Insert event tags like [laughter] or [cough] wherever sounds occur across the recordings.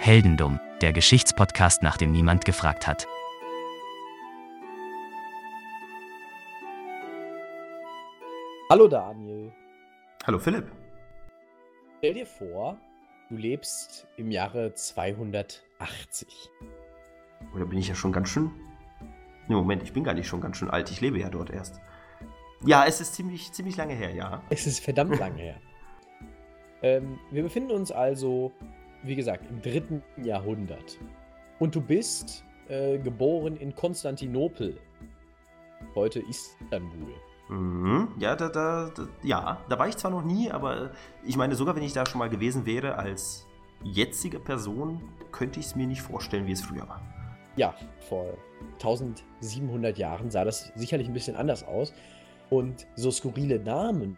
Heldendum, der Geschichtspodcast, nach dem niemand gefragt hat. Hallo Daniel. Hallo Philipp. Stell dir vor, du lebst im Jahre 280. Oder bin ich ja schon ganz schön. Ne, Moment, ich bin gar nicht schon ganz schön alt. Ich lebe ja dort erst. Ja, es ist ziemlich, ziemlich lange her, ja. Es ist verdammt lange her. Ähm, wir befinden uns also, wie gesagt, im dritten Jahrhundert. Und du bist äh, geboren in Konstantinopel. Heute Istanbul. Mhm. Ja, da, da, da, ja, da war ich zwar noch nie, aber ich meine, sogar wenn ich da schon mal gewesen wäre als jetzige Person, könnte ich es mir nicht vorstellen, wie es früher war. Ja, vor 1700 Jahren sah das sicherlich ein bisschen anders aus. Und so skurrile Namen,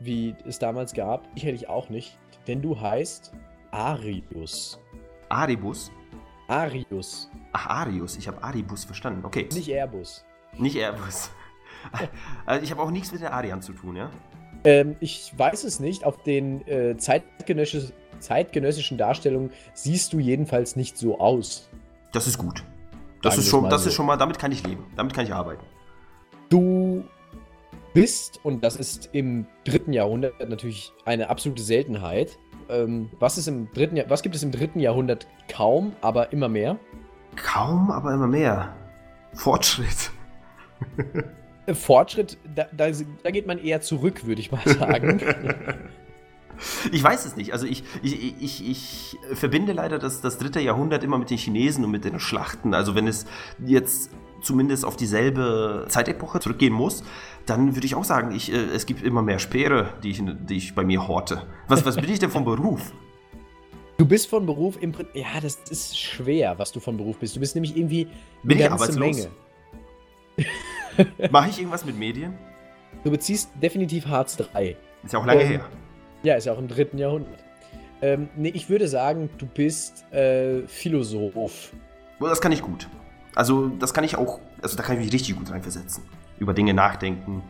wie es damals gab, ich hätte ich auch nicht, denn du heißt Arius. Aribus? Arius. Ach, Arius. Ich habe Aribus verstanden. Okay. Nicht Airbus. Nicht Airbus. [laughs] Also ich habe auch nichts mit den Ariern zu tun, ja? Ähm, ich weiß es nicht. Auf den äh, zeitgenössisch, zeitgenössischen Darstellungen siehst du jedenfalls nicht so aus. Das ist gut. Das, Sagen ist schon, das so. ist schon mal, damit kann ich leben. Damit kann ich arbeiten. Du bist, und das ist im dritten Jahrhundert natürlich eine absolute Seltenheit. Ähm, was, ist im dritten Jahr, was gibt es im dritten Jahrhundert kaum, aber immer mehr? Kaum, aber immer mehr. Fortschritt. Äh, Fortschritt, da, da, da geht man eher zurück, würde ich mal [laughs] sagen. Ich weiß es nicht. Also ich, ich, ich, ich verbinde leider das, das dritte Jahrhundert immer mit den Chinesen und mit den Schlachten. Also wenn es jetzt zumindest auf dieselbe Zeitepoche zurückgehen muss, dann würde ich auch sagen, ich, äh, es gibt immer mehr Speere, die ich, die ich bei mir horte. Was, was bin ich denn vom Beruf? du bist von Beruf im Prinzip. Ja, das ist schwer, was du von Beruf bist. Du bist nämlich irgendwie Bin eine ganze? Menge. Mache ich irgendwas mit Medien? Du beziehst definitiv Hartz III. Ist ja auch lange Ähm, her. Ja, ist ja auch im dritten Jahrhundert. Ähm, nee, ich würde sagen, du bist äh, Philosoph. Oh, Das kann ich gut. Also das kann ich auch, also da kann ich mich richtig gut reinversetzen. Über Dinge nachdenken,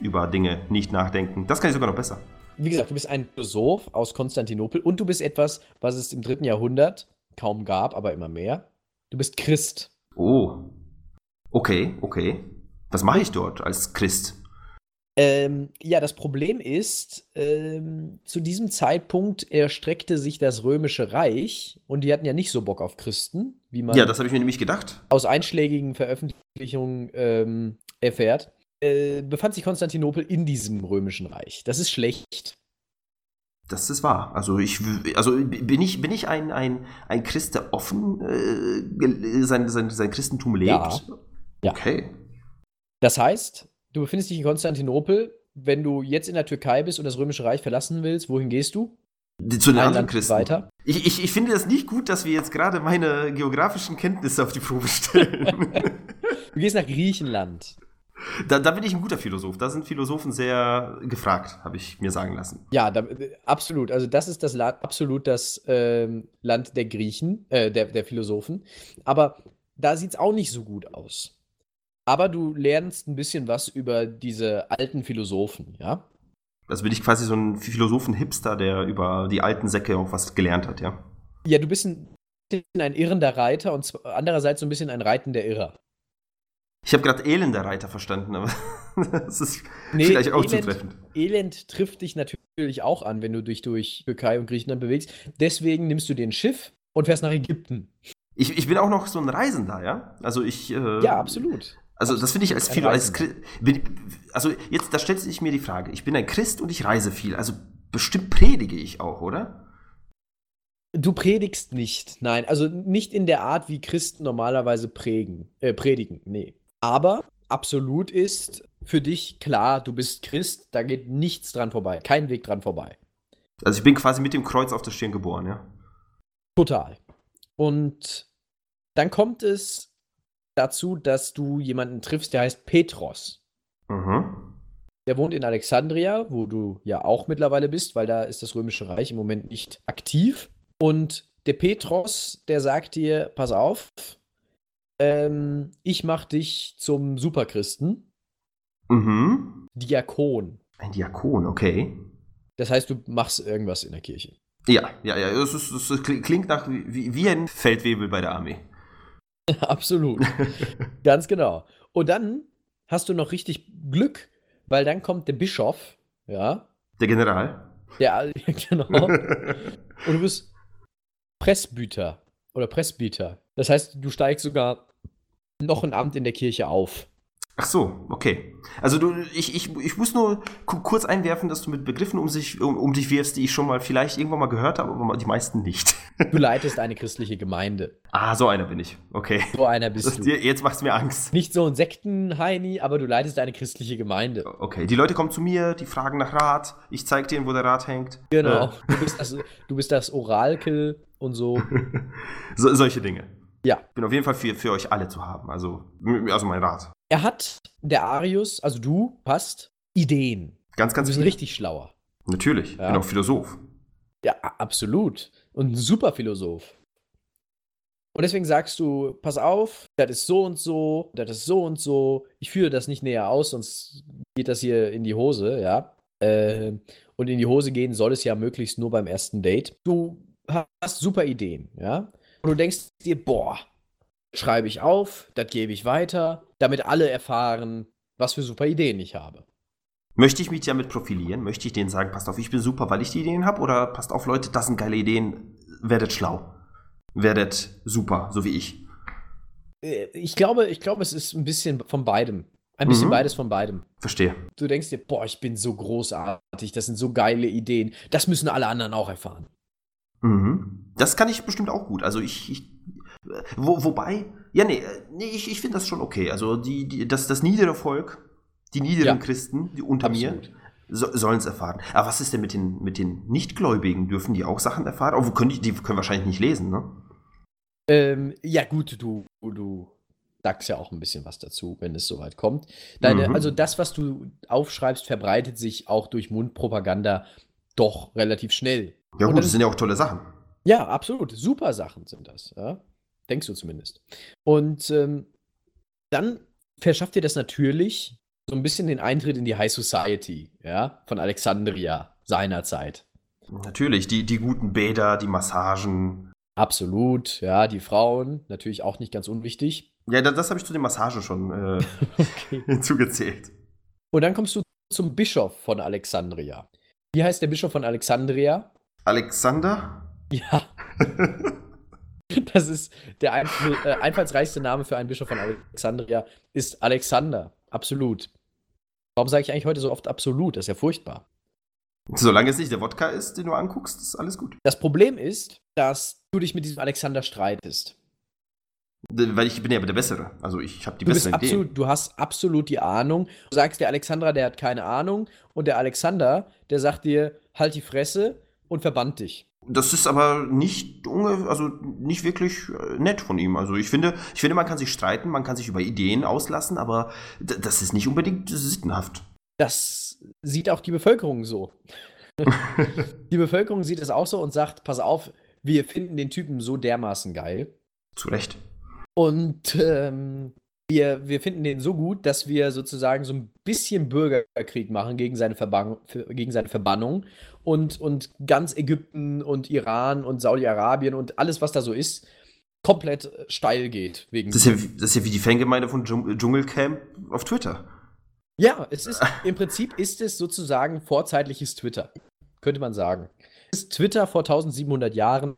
über Dinge nicht nachdenken. Das kann ich sogar noch besser. Wie gesagt, du bist ein Philosoph aus Konstantinopel und du bist etwas, was es im dritten Jahrhundert kaum gab, aber immer mehr. Du bist Christ. Oh. Okay, okay. Was mache ich dort als Christ? Ähm, ja, das Problem ist, ähm, zu diesem Zeitpunkt erstreckte sich das Römische Reich und die hatten ja nicht so Bock auf Christen, wie man Ja, das habe ich mir nämlich gedacht. aus einschlägigen Veröffentlichungen ähm, erfährt. Äh, befand sich Konstantinopel in diesem Römischen Reich. Das ist schlecht. Das ist wahr. Also ich also bin ich, bin ich ein, ein, ein Christ, der offen äh, sein, sein, sein Christentum lebt? Ja. Ja. Okay. Das heißt, du befindest dich in Konstantinopel. Wenn du jetzt in der Türkei bist und das Römische Reich verlassen willst, wohin gehst du? Zu den Ein anderen Land Christen. weiter? Ich, ich, ich finde das nicht gut, dass wir jetzt gerade meine geografischen Kenntnisse auf die Probe stellen. Du gehst nach Griechenland. da, da bin ich ein guter Philosoph. Da sind Philosophen sehr gefragt, habe ich mir sagen lassen. Ja, da, absolut. Also das ist das La absolut das ähm, Land der Griechen, äh, der, der Philosophen. Aber da sieht es auch nicht so gut aus. Aber du lernst ein bisschen was über diese alten Philosophen, ja? Also bin ich quasi so ein Philosophen-Hipster, der über die alten Säcke auch was gelernt hat, ja. Ja, du bist ein, ein irrender Reiter und andererseits so ein bisschen ein reitender Irrer. Ich habe gerade elender Reiter verstanden, aber [laughs] das ist Nee, vielleicht auch Elend- zutreffend. Elend trifft dich natürlich auch an, wenn du dich durch Türkei und Griechenland bewegst. Deswegen nimmst du dir ein Schiff und fährst nach Ägypten. Ich, ich bin auch noch so ein Reisender, ja. Also ich. Äh, Ja, absolut. Also das finde ich als viel als Reisender. Chri- bin, also jetzt da stellt sich mir die Frage. Ich bin ein Christ und ich reise viel. Also bestimmt predige ich auch, oder? Du predigst nicht, nein, also nicht in der Art, wie Christen normalerweise prägen, äh, predigen, nee. Aber absolut ist für dich klar, du bist Christ, da geht nichts dran vorbei, kein Weg dran vorbei. Also ich bin quasi mit dem Kreuz auf der Stirn geboren, ja. Total. Und dann kommt es dazu, dass du jemanden triffst, der heißt Petros. Mhm. Der wohnt in Alexandria, wo du ja auch mittlerweile bist, weil da ist das Römische Reich im Moment nicht aktiv. Und der Petros, der sagt dir, pass auf, ähm, ich mach dich zum Superchristen, Mhm. Diakon. Ein Diakon, okay. Das heißt, du machst irgendwas in der Kirche. Ja, ja, ja. Ist, es klingt nach wie, wie ein Feldwebel bei der Armee. [laughs] Absolut. Ganz genau. Und dann hast du noch richtig Glück, weil dann kommt der Bischof, ja. Der General. Der, [laughs] genau. [laughs] Und du bist Pressbüter oder Pressbieter. Das heißt, du steigst sogar noch ein Amt in der Kirche auf. Ach so, okay. Also du, ich, ich, ich muss nur kurz einwerfen, dass du mit Begriffen um, sich, um, um dich wirfst, die ich schon mal vielleicht irgendwann mal gehört habe, aber die meisten nicht. [laughs] Du leitest eine christliche Gemeinde. Ah, so einer bin ich. Okay. So einer bist das, du. Jetzt macht's mir Angst. Nicht so ein Sektenheini, aber du leitest eine christliche Gemeinde. Okay, die Leute kommen zu mir, die fragen nach Rat. Ich zeig denen, wo der Rat hängt. Genau. Äh. Du, bist das, du bist das Orakel und so. [laughs] so solche Dinge. Ja. Ich bin auf jeden Fall für, für euch alle zu haben. Also, also mein Rat. Er hat, der Arius, also du, hast Ideen. Ganz, ganz Du bist richtig schlauer. Natürlich. Ja. Bin auch Philosoph. Ja, absolut. Und ein super Philosoph. Und deswegen sagst du, pass auf, das ist so und so, das ist so und so. Ich führe das nicht näher aus, sonst geht das hier in die Hose, ja. Äh, und in die Hose gehen soll es ja möglichst nur beim ersten Date. Du hast super Ideen, ja. Und du denkst dir, boah, schreibe ich auf, das gebe ich weiter, damit alle erfahren, was für super Ideen ich habe. Möchte ich mich damit profilieren? Möchte ich denen sagen, passt auf, ich bin super, weil ich die Ideen habe? Oder passt auf, Leute, das sind geile Ideen, werdet schlau. Werdet super, so wie ich. Äh, Ich glaube, ich glaube, es ist ein bisschen von beidem. Ein bisschen Mhm. beides von beidem. Verstehe. Du denkst dir, boah, ich bin so großartig, das sind so geile Ideen. Das müssen alle anderen auch erfahren. Mhm. Das kann ich bestimmt auch gut. Also ich, ich wo, wobei, ja, nee, nee ich, ich finde das schon okay. Also die, die, das, das niedere Volk, die niederen Ja. Christen, die unter Absolut. mir, so, sollen es erfahren. Aber was ist denn mit den, mit den Nichtgläubigen? Dürfen die auch Sachen erfahren? Oh, können die, die können wahrscheinlich nicht lesen, ne? Ähm, ja, gut, du, du sagst ja auch ein bisschen was dazu, wenn es soweit kommt. Deine, Mhm. Also das, was du aufschreibst, verbreitet sich auch durch Mundpropaganda doch relativ schnell. Ja gut, dann- das sind ja auch tolle Sachen. Ja, absolut. Super Sachen sind das. Ja? Denkst du zumindest. Und ähm, dann verschafft dir das natürlich so ein bisschen den Eintritt in die High Society, ja, von Alexandria seinerzeit. Natürlich, die, die guten Bäder, die Massagen. Absolut, ja, die Frauen, natürlich auch nicht ganz unwichtig. Ja, das, das habe ich zu den Massagen schon äh, [laughs] [laughs] Okay. hinzugezählt. Und dann kommst du zum Bischof von Alexandria. Wie heißt der Bischof von Alexandria? Alexander? Ja, [laughs] [laughs] das ist der äh, einfallsreichste Name für einen Bischof von Alexandria, ist Alexander. Absolut. Warum sage ich eigentlich heute so oft absolut? Das ist ja furchtbar. Solange es nicht der Wodka ist, den du anguckst, ist alles gut. Das Problem ist, dass du dich mit diesem Alexander streitest. Weil ich bin ja der Bessere. Also ich habe die Du, bist Ideen. absolut, du hast absolut die Ahnung. Du sagst, der Alexandra, der hat keine Ahnung. Und der Alexander, der sagt dir, halt die Fresse und verbannt dich. Das ist aber nicht also nicht wirklich äh, nett von ihm. Also ich finde, ich finde, man kann sich streiten, man kann sich über Ideen auslassen, aber das ist nicht unbedingt sittenhaft. Das sieht auch die Bevölkerung so. [laughs] die Bevölkerung sieht es auch so und sagt, pass auf, wir finden den Typen so dermaßen geil. Zu Recht. Und ähm, wir, wir finden den so gut, dass wir sozusagen so ein bisschen Bürgerkrieg machen gegen seine, Verban gegen seine Verbannung. Und, und ganz Ägypten und Iran und Saudi-Arabien und alles, was da so ist, komplett äh, steil geht. Wegen Das ist ja, wie- das ist ja wie die Fangemeinde von Dschung- Dschungelcamp auf Twitter. Ja, es ist im Prinzip ist es sozusagen vorzeitliches Twitter, könnte man sagen. Es ist Twitter vor 1700 Jahren.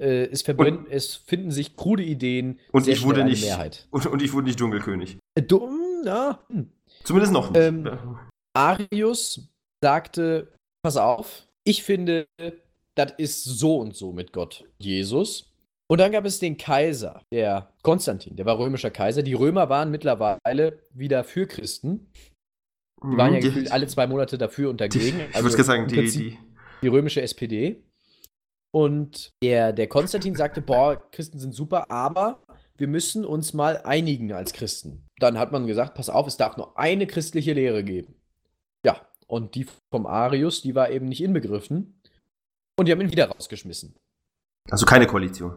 Äh, es, verbrennen, es finden sich krude Ideen. Und ich wurde nicht Mehrheit. [laughs] Und, und ich wurde nicht Dschungelkönig. Äh, dumm, ja. Zumindest noch nicht. Ähm, Arius sagte: Pass auf, ich finde, das ist so und so mit Gott, Jesus. Und dann gab es den Kaiser, der Konstantin, der war römischer Kaiser. Die Römer waren mittlerweile wieder für Christen. Die waren ja Mhm, gefühlt alle zwei Monate dafür und dagegen. Ich Also würde sagen, die, die, die römische SPD. Und der, der Konstantin sagte, boah, Christen sind super, aber wir müssen uns mal einigen als Christen. Dann hat man gesagt, pass auf, es darf nur eine christliche Lehre geben. Ja, und die vom Arius, die war eben nicht inbegriffen. Und die haben ihn wieder rausgeschmissen. also keine Koalition.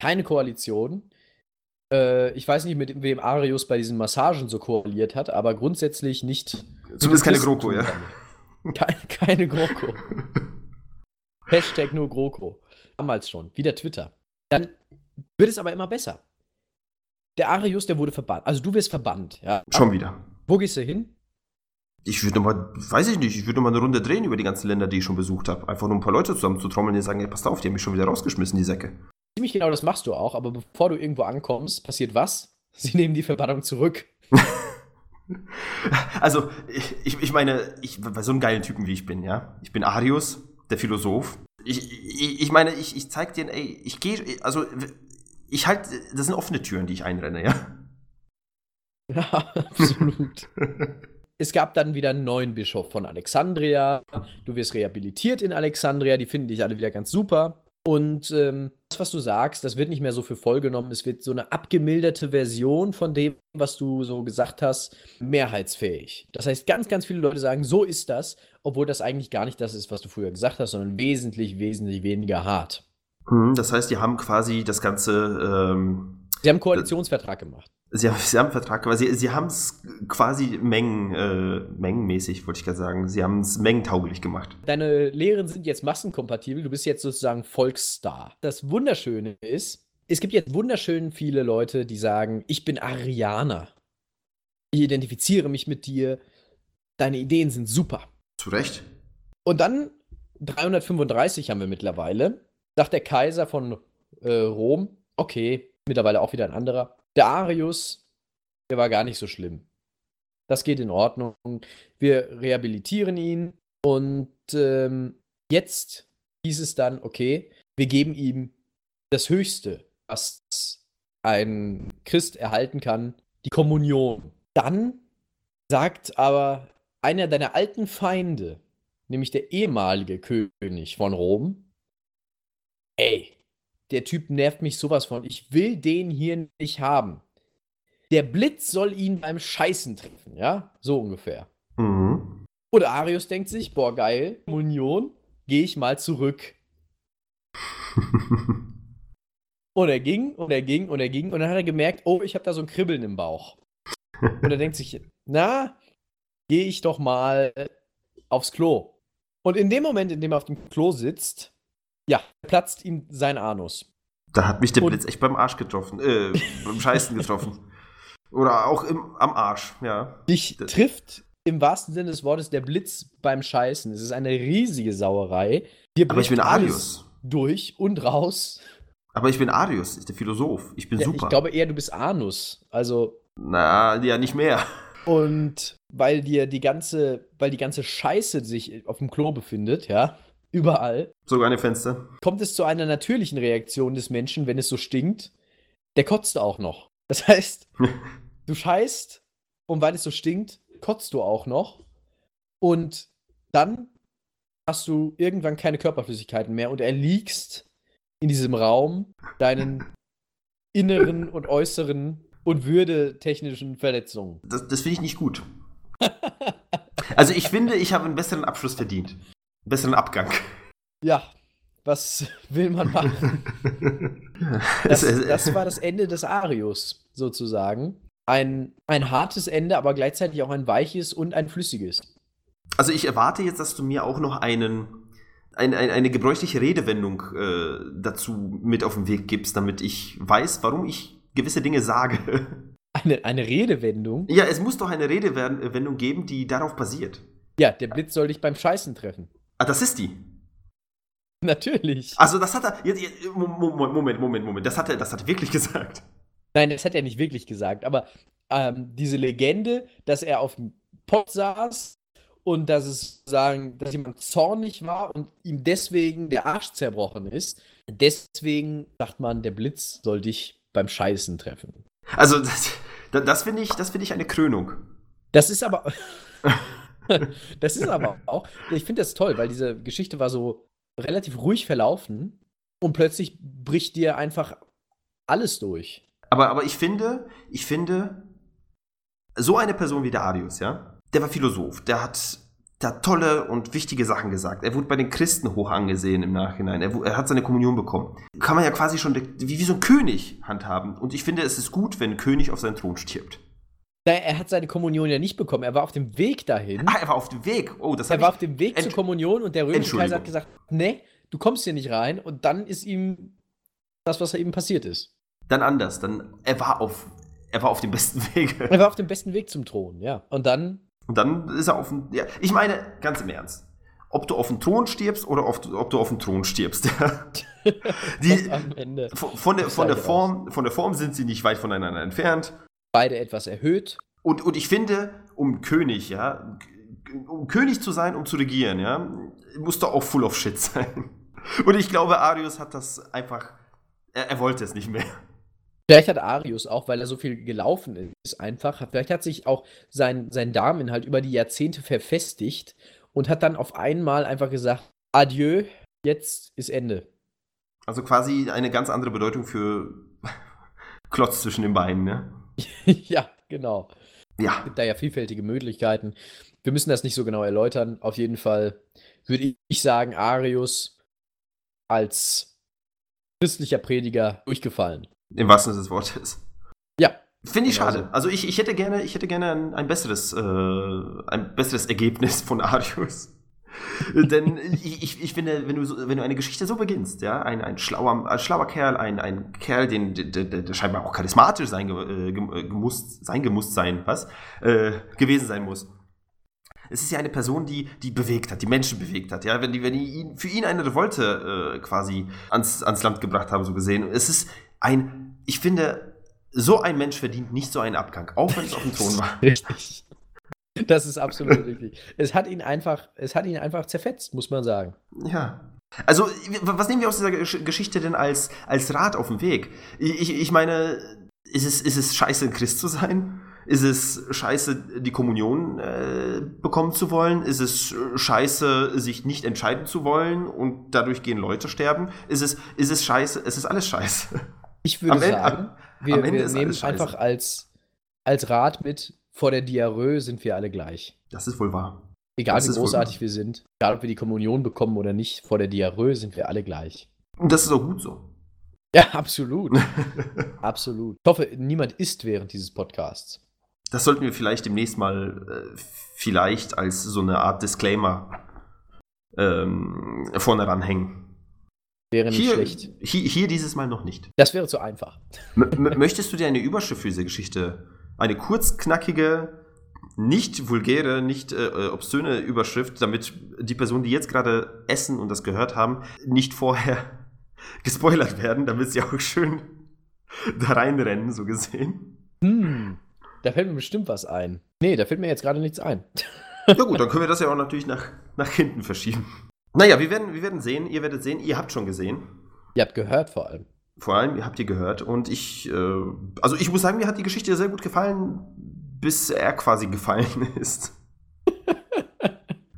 Keine Koalition. Äh, ich weiß nicht, mit wem Arius bei diesen Massagen so koaliert hat, aber grundsätzlich nicht. Zumindest keine GroKo, ja. Keine, keine GroKo. Hashtag nur GroKo. Damals schon. Wieder Twitter. Dann wird es aber immer besser. Der Arius, der wurde verbannt. Also du wirst verbannt. Ja. Schon wieder. Wo gehst du hin? Ich würde nochmal, weiß ich nicht, ich würde nochmal eine Runde drehen über die ganzen Länder, die ich schon besucht habe. Einfach nur ein paar Leute zusammen zu trommeln, die sagen, hey, passt auf, die haben mich schon wieder rausgeschmissen, die Säcke. Ziemlich genau das machst du auch, aber bevor du irgendwo ankommst, passiert was? [laughs] Sie nehmen die Verbannung zurück. [laughs] also, ich, ich meine, ich, bei so einem geilen Typen wie ich bin, ja. Ich bin Arius, der Philosoph. Ich, ich, ich meine, ich, ich zeig dir, ey, ich gehe, also, ich halt, das sind offene Türen, die ich einrenne, ja. Ja, [laughs] absolut. es gab dann wieder einen neuen Bischof von Alexandria. Du wirst rehabilitiert in Alexandria. Die finden dich alle wieder ganz super. Und ähm, das, was du sagst, das wird nicht mehr so für voll genommen. Es wird so eine abgemilderte Version von dem, was du so gesagt hast, mehrheitsfähig. Das heißt, ganz, ganz viele Leute sagen, so ist das, obwohl das eigentlich gar nicht das ist, was du früher gesagt hast, sondern wesentlich, wesentlich weniger hart. Hm, das heißt, die haben quasi das Ganze. Ähm, Sie haben einen Koalitionsvertrag gemacht. Sie haben, sie haben einen Vertrag, aber sie, sie haben es quasi Mengen, äh, mengenmäßig, wollte ich gerade sagen. Sie haben es mengentauglich gemacht. Deine Lehren sind jetzt massenkompatibel. Du bist jetzt sozusagen Volksstar. Das Wunderschöne ist, es gibt jetzt wunderschön viele Leute, die sagen, ich bin Arianer. Ich identifiziere mich mit dir. Deine Ideen sind super. Zu Recht. Und dann, 335 haben wir mittlerweile, sagt der Kaiser von äh, Rom, okay, mittlerweile auch wieder ein anderer, der Arius, der war gar nicht so schlimm. Das geht in Ordnung. Wir rehabilitieren ihn und ähm, jetzt hieß es dann, okay, wir geben ihm das Höchste, was ein Christ erhalten kann, die Kommunion. Dann sagt aber einer deiner alten Feinde, nämlich der ehemalige König von Rom, ey, der Typ nervt mich sowas von. Ich will den hier nicht haben. Der Blitz soll ihn beim Scheißen treffen, ja? So ungefähr. Mhm. Und Arius denkt sich, boah, geil, Union, gehe ich mal zurück. [laughs] und er ging und er ging und er ging und dann hat er gemerkt, oh, ich habe da so ein Kribbeln im Bauch. und er denkt sich, na, gehe ich doch mal aufs Klo. Und in dem Moment, in dem er auf dem Klo sitzt, ja, platzt ihm sein Anus. Da hat mich der Blitz echt beim Arsch getroffen, äh, beim Scheißen getroffen. [laughs] Oder auch im, am Arsch, ja. Dich das trifft im wahrsten Sinne des Wortes der Blitz beim Scheißen. Es ist eine riesige Sauerei. Hier Aber ich bin Arius. Durch und raus. Aber ich bin Arius, ich der Philosoph. Ich bin ja, super. Ich glaube eher, du bist Anus. Also. Na, ja, nicht mehr. Und weil dir die ganze, weil die ganze Scheiße sich auf dem Klo befindet, ja, überall. Sogar eine Fenster. Kommt es zu einer natürlichen Reaktion des Menschen, wenn es so stinkt? Der kotzt auch noch. Das [laughs] heißt, [laughs] du scheißt und weil es so stinkt, kotzt du auch noch. Und dann hast du irgendwann keine Körperflüssigkeiten mehr und erliegst in diesem Raum deinen [laughs] inneren und äußeren und würdetechnischen Verletzungen. Das, das finde ich nicht gut. also ich finde, ich habe einen besseren Abschluss verdient besseren Abgang. Ja, was will man machen? [laughs] das, das, war das Ende des Arius, sozusagen. Ein, ein hartes Ende, aber gleichzeitig auch ein weiches und ein flüssiges. Also ich erwarte jetzt, dass du mir auch noch einen, ein, ein, eine gebräuchliche Redewendung äh, dazu mit auf den Weg gibst, damit ich weiß, warum ich gewisse Dinge sage. [laughs] Eine, eine Redewendung? Ja, es muss doch eine Redewendung geben, die darauf basiert. Ja, der Blitz soll dich beim Scheißen treffen. Ah, das ist die. Natürlich. Also das hat er. Moment, Moment, Moment. Das hat er, das hat er wirklich [laughs] gesagt. Nein, das hat er nicht wirklich gesagt. Aber ähm, diese Legende, dass er auf dem Pott saß und dass es sagen, dass jemand zornig war und ihm deswegen der Arsch zerbrochen ist. Deswegen sagt man, der Blitz soll dich beim Scheißen treffen. Also das, das finde ich, das finde ich eine Krönung. Das ist aber. [laughs] [laughs] das ist aber auch, ich finde das toll, weil diese Geschichte war so relativ ruhig verlaufen und plötzlich bricht dir einfach alles durch. Aber, aber ich finde, ich finde, so eine Person wie der Arius, ja, der war Philosoph, der hat, hat tolle und wichtige Sachen gesagt. Er wurde bei den Christen hoch angesehen im Nachhinein. Er, er hat seine Kommunion bekommen. Kann man ja quasi schon wie, wie so ein König handhaben. Und ich finde, es ist gut, wenn ein König auf seinen Thron stirbt. Nein, er hat seine Kommunion ja nicht bekommen. Er war auf dem Weg dahin. Ah, er war auf dem Weg. Oh, das er war auf dem Weg Ent- zur Kommunion und der römische Kaiser hat gesagt, nee, du kommst hier nicht rein. Und dann ist ihm das, was ihm passiert ist. Dann anders. Dann, er war auf, er war auf dem besten [laughs] Weg. Er war auf dem besten Weg zum Thron, ja. Und dann, Und dann ist er auf dem. Ja, ich meine, ganz im Ernst. Ob du auf dem Thron stirbst oder auf, ob du auf dem Thron stirbst. [laughs] Die, [laughs] am Ende von, von, der, von, der Form, von der Form sind sie nicht weit voneinander entfernt. Beide etwas erhöht. Und, und ich finde, um König, ja, um König zu sein, um zu regieren, ja, musst du auch full of shit sein. [laughs] Und ich glaube, Arius hat das einfach. Er, er wollte es nicht mehr. Vielleicht hat Arius auch, weil er so viel gelaufen ist, einfach, vielleicht hat sich auch sein, sein Damen halt über die Jahrzehnte verfestigt und hat dann auf einmal einfach gesagt, adieu, jetzt ist Ende. Also quasi eine ganz andere Bedeutung für [laughs] Klotz zwischen den Beinen, ne? [laughs] ja, genau. Ja. gibt da ja vielfältige Möglichkeiten. Wir müssen das nicht so genau erläutern. Auf jeden Fall würde ich sagen, Arius als christlicher Prediger durchgefallen. Im wahrsten Sinne des Wortes. Ja. Finde ich Genau schade. so. Also ich, ich hätte gerne, ich hätte gerne ein, ein besseres, äh, ein besseres Ergebnis von Arius. [laughs] Denn ich, ich, finde, wenn du, so, wenn du eine Geschichte so beginnst, ja, ein, ein, schlauer, ein schlauer Kerl, ein, ein Kerl, den, der, der, der scheinbar auch charismatisch sein, äh, äh, gemusst, sein gemusst sein, was, äh, gewesen sein muss. Es ist ja eine Person, die, die bewegt hat, die Menschen bewegt hat, ja, wenn die, wenn die ihn, für ihn eine Revolte äh, quasi ans, ans Land gebracht haben, so gesehen. Es ist ein, ich finde, so ein Mensch verdient nicht so einen Abgang, auch wenn es auf dem Thron war. [laughs] Richtig. Das ist absolut richtig. Es hat ihn einfach, es hat ihn einfach zerfetzt, muss man sagen. Ja. Also, was nehmen wir aus dieser Gesch- Geschichte denn als, als Rat auf dem Weg? Ich, ich, meine, ist es, ist es scheiße, ein Christ zu sein? Ist es scheiße, die Kommunion äh, bekommen zu wollen? Ist es scheiße, sich nicht entscheiden zu wollen und dadurch gehen Leute sterben? Ist es, ist es scheiße? Es ist alles scheiße. Ich würde Am Ende- sagen, am wir, Ende wir nehmen scheiße. einfach als, als Rat mit, vor der Diarrhoe sind wir alle gleich. Das ist wohl wahr. Egal Das wie großartig wir sind, egal ob wir die Kommunion bekommen oder nicht, vor der Diarrhoe sind wir alle gleich. Und das ist auch gut so. Ja, absolut. [laughs] absolut. Ich hoffe, niemand isst während dieses Podcasts. Das sollten wir vielleicht demnächst mal äh, vielleicht als so eine Art Disclaimer ähm, vorne ranhängen. Wäre nicht Hier, schlecht. hier, hier dieses Mal noch nicht. Das wäre zu einfach. M- [laughs] möchtest du dir eine Überschrift für diese Geschichte? Eine kurzknackige, nicht vulgäre, nicht äh, äh, obszöne Überschrift, damit die Personen, die jetzt gerade essen und das gehört haben, nicht vorher [laughs] gespoilert werden, damit sie auch schön da reinrennen, so gesehen. Hm, da fällt mir bestimmt was ein. Nee, da fällt mir jetzt gerade nichts ein. [laughs] Ja gut, dann können wir das ja auch natürlich nach, nach hinten verschieben. Naja, wir werden, wir werden sehen, ihr werdet sehen, ihr habt schon gesehen. Ihr habt gehört vor allem. Vor allem, ihr habt ihr gehört. Und ich, äh, also ich muss sagen, mir hat die Geschichte sehr gut gefallen, bis er quasi gefallen [laughs] ist.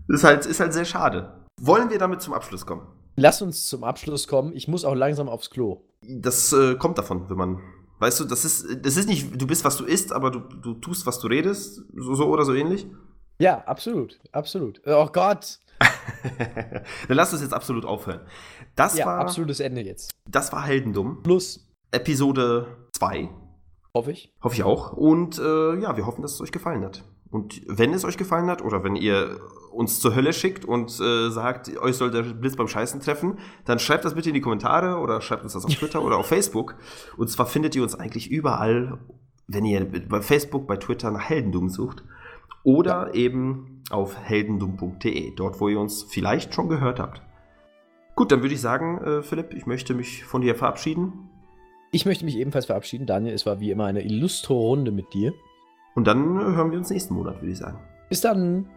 ist, halt, ist halt sehr schade. Wollen wir damit zum Abschluss kommen? Lass uns zum Abschluss kommen. Ich muss auch langsam aufs Klo. Das äh, kommt davon, wenn man. Weißt du, das ist, das ist nicht, du bist, was du isst, aber du, du tust, was du redest. So, so oder so ähnlich. Ja, absolut. Absolut. Oh Gott. Dann lass uns jetzt absolut aufhören. Das, Ja, war, absolutes Ende jetzt. das war Heldendumm. Plus, Episode 2. hoffe ich. Hoffe ich auch. Und äh, ja, wir hoffen, dass es euch gefallen hat. Und wenn es euch gefallen hat oder wenn ihr uns zur Hölle schickt und äh, sagt, euch soll der Blitz beim Scheißen treffen, dann schreibt das bitte in die Kommentare oder schreibt uns das auf Twitter oder auf Facebook. Und zwar findet ihr uns eigentlich überall, wenn ihr bei Facebook, bei Twitter nach Heldendum sucht. Oder eben auf heldendum.de, dort wo ihr uns vielleicht schon gehört habt. Gut, dann würde ich sagen, äh, Philipp, ich möchte mich von dir verabschieden. Ich möchte mich ebenfalls verabschieden. Daniel, es war wie immer eine illustre Runde mit dir. Und dann äh, hören wir uns nächsten Monat, würde ich sagen. Bis dann.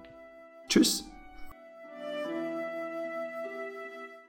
Tschüss.